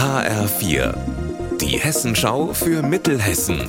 HR4, die Hessenschau für Mittelhessen.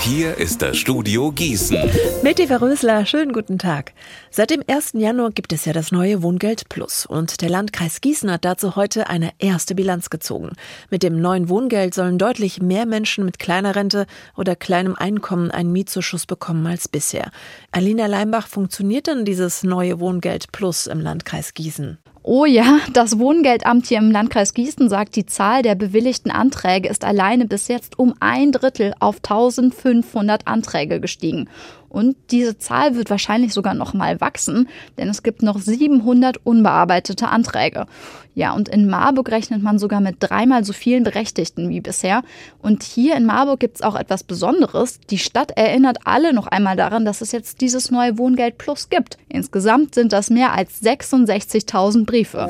Hier ist das Studio Gießen. Mit Eva Rösler, schönen guten Tag. Seit dem 1. Januar gibt es ja das neue Wohngeld Plus und der Landkreis Gießen hat dazu heute eine erste Bilanz gezogen. Mit dem neuen Wohngeld sollen deutlich mehr Menschen mit kleiner Rente oder kleinem Einkommen einen Mietzuschuss bekommen als bisher. Alina Leimbach, funktioniert denn dieses neue Wohngeld Plus im Landkreis Gießen? Oh ja, das Wohngeldamt hier im Landkreis Gießen sagt, die Zahl der bewilligten Anträge ist alleine bis jetzt um ein Drittel auf 1500 Anträge gestiegen. Und diese Zahl wird wahrscheinlich sogar noch mal wachsen, denn es gibt noch 700 unbearbeitete Anträge. Ja, und in Marburg rechnet man sogar mit dreimal so vielen Berechtigten wie bisher. Und hier in Marburg gibt es auch etwas Besonderes. Die Stadt erinnert alle noch einmal daran, dass es jetzt dieses neue Wohngeld Plus gibt. Insgesamt sind das mehr als 66.000 Briefe.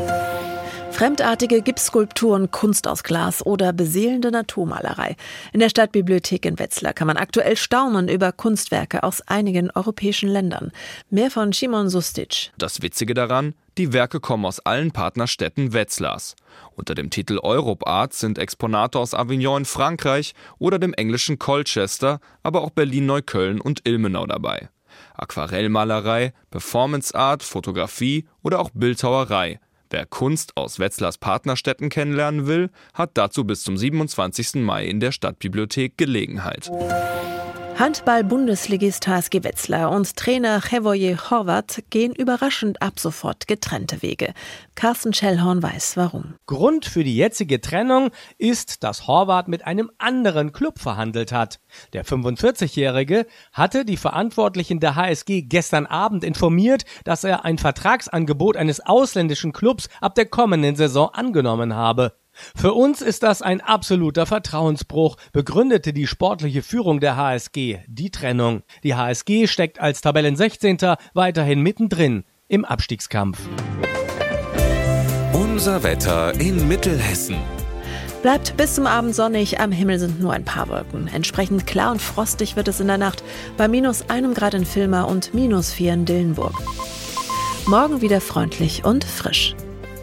Fremdartige Gipsskulpturen, Kunst aus Glas oder beseelende Naturmalerei. In der Stadtbibliothek in Wetzlar kann man aktuell staunen über Kunstwerke aus einigen europäischen Ländern. Mehr von Simon Sustic. Das Witzige daran, die Werke kommen aus allen Partnerstädten Wetzlars. Unter dem Titel Europe Art sind Exponate aus Avignon in Frankreich oder dem englischen Colchester, aber auch Berlin-Neukölln und Ilmenau dabei. Aquarellmalerei, Performance Art, Fotografie oder auch Bildhauerei. Wer Kunst aus Wetzlars Partnerstädten kennenlernen will, hat dazu bis zum 27. Mai in der Stadtbibliothek Gelegenheit. Handball-Bundesligist HSG Wetzlar und Trainer Chevoje Horvath gehen überraschend ab sofort getrennte Wege. Carsten Schellhorn weiß warum. Grund für die jetzige Trennung ist, dass Horvath mit einem anderen Club verhandelt hat. Der 45-Jährige hatte die Verantwortlichen der HSG gestern Abend informiert, dass er ein Vertragsangebot eines ausländischen Clubs ab der kommenden Saison angenommen habe. Für uns ist das ein absoluter Vertrauensbruch, begründete die sportliche Führung der HSG die Trennung. Die HSG steckt als Tabellen 16. weiterhin mittendrin im Abstiegskampf. Unser Wetter in Mittelhessen. Bleibt bis zum Abend sonnig, am Himmel sind nur ein paar Wolken. Entsprechend klar und frostig wird es in der Nacht bei minus einem Grad in Filmer und minus vier in Dillenburg. Morgen wieder freundlich und frisch.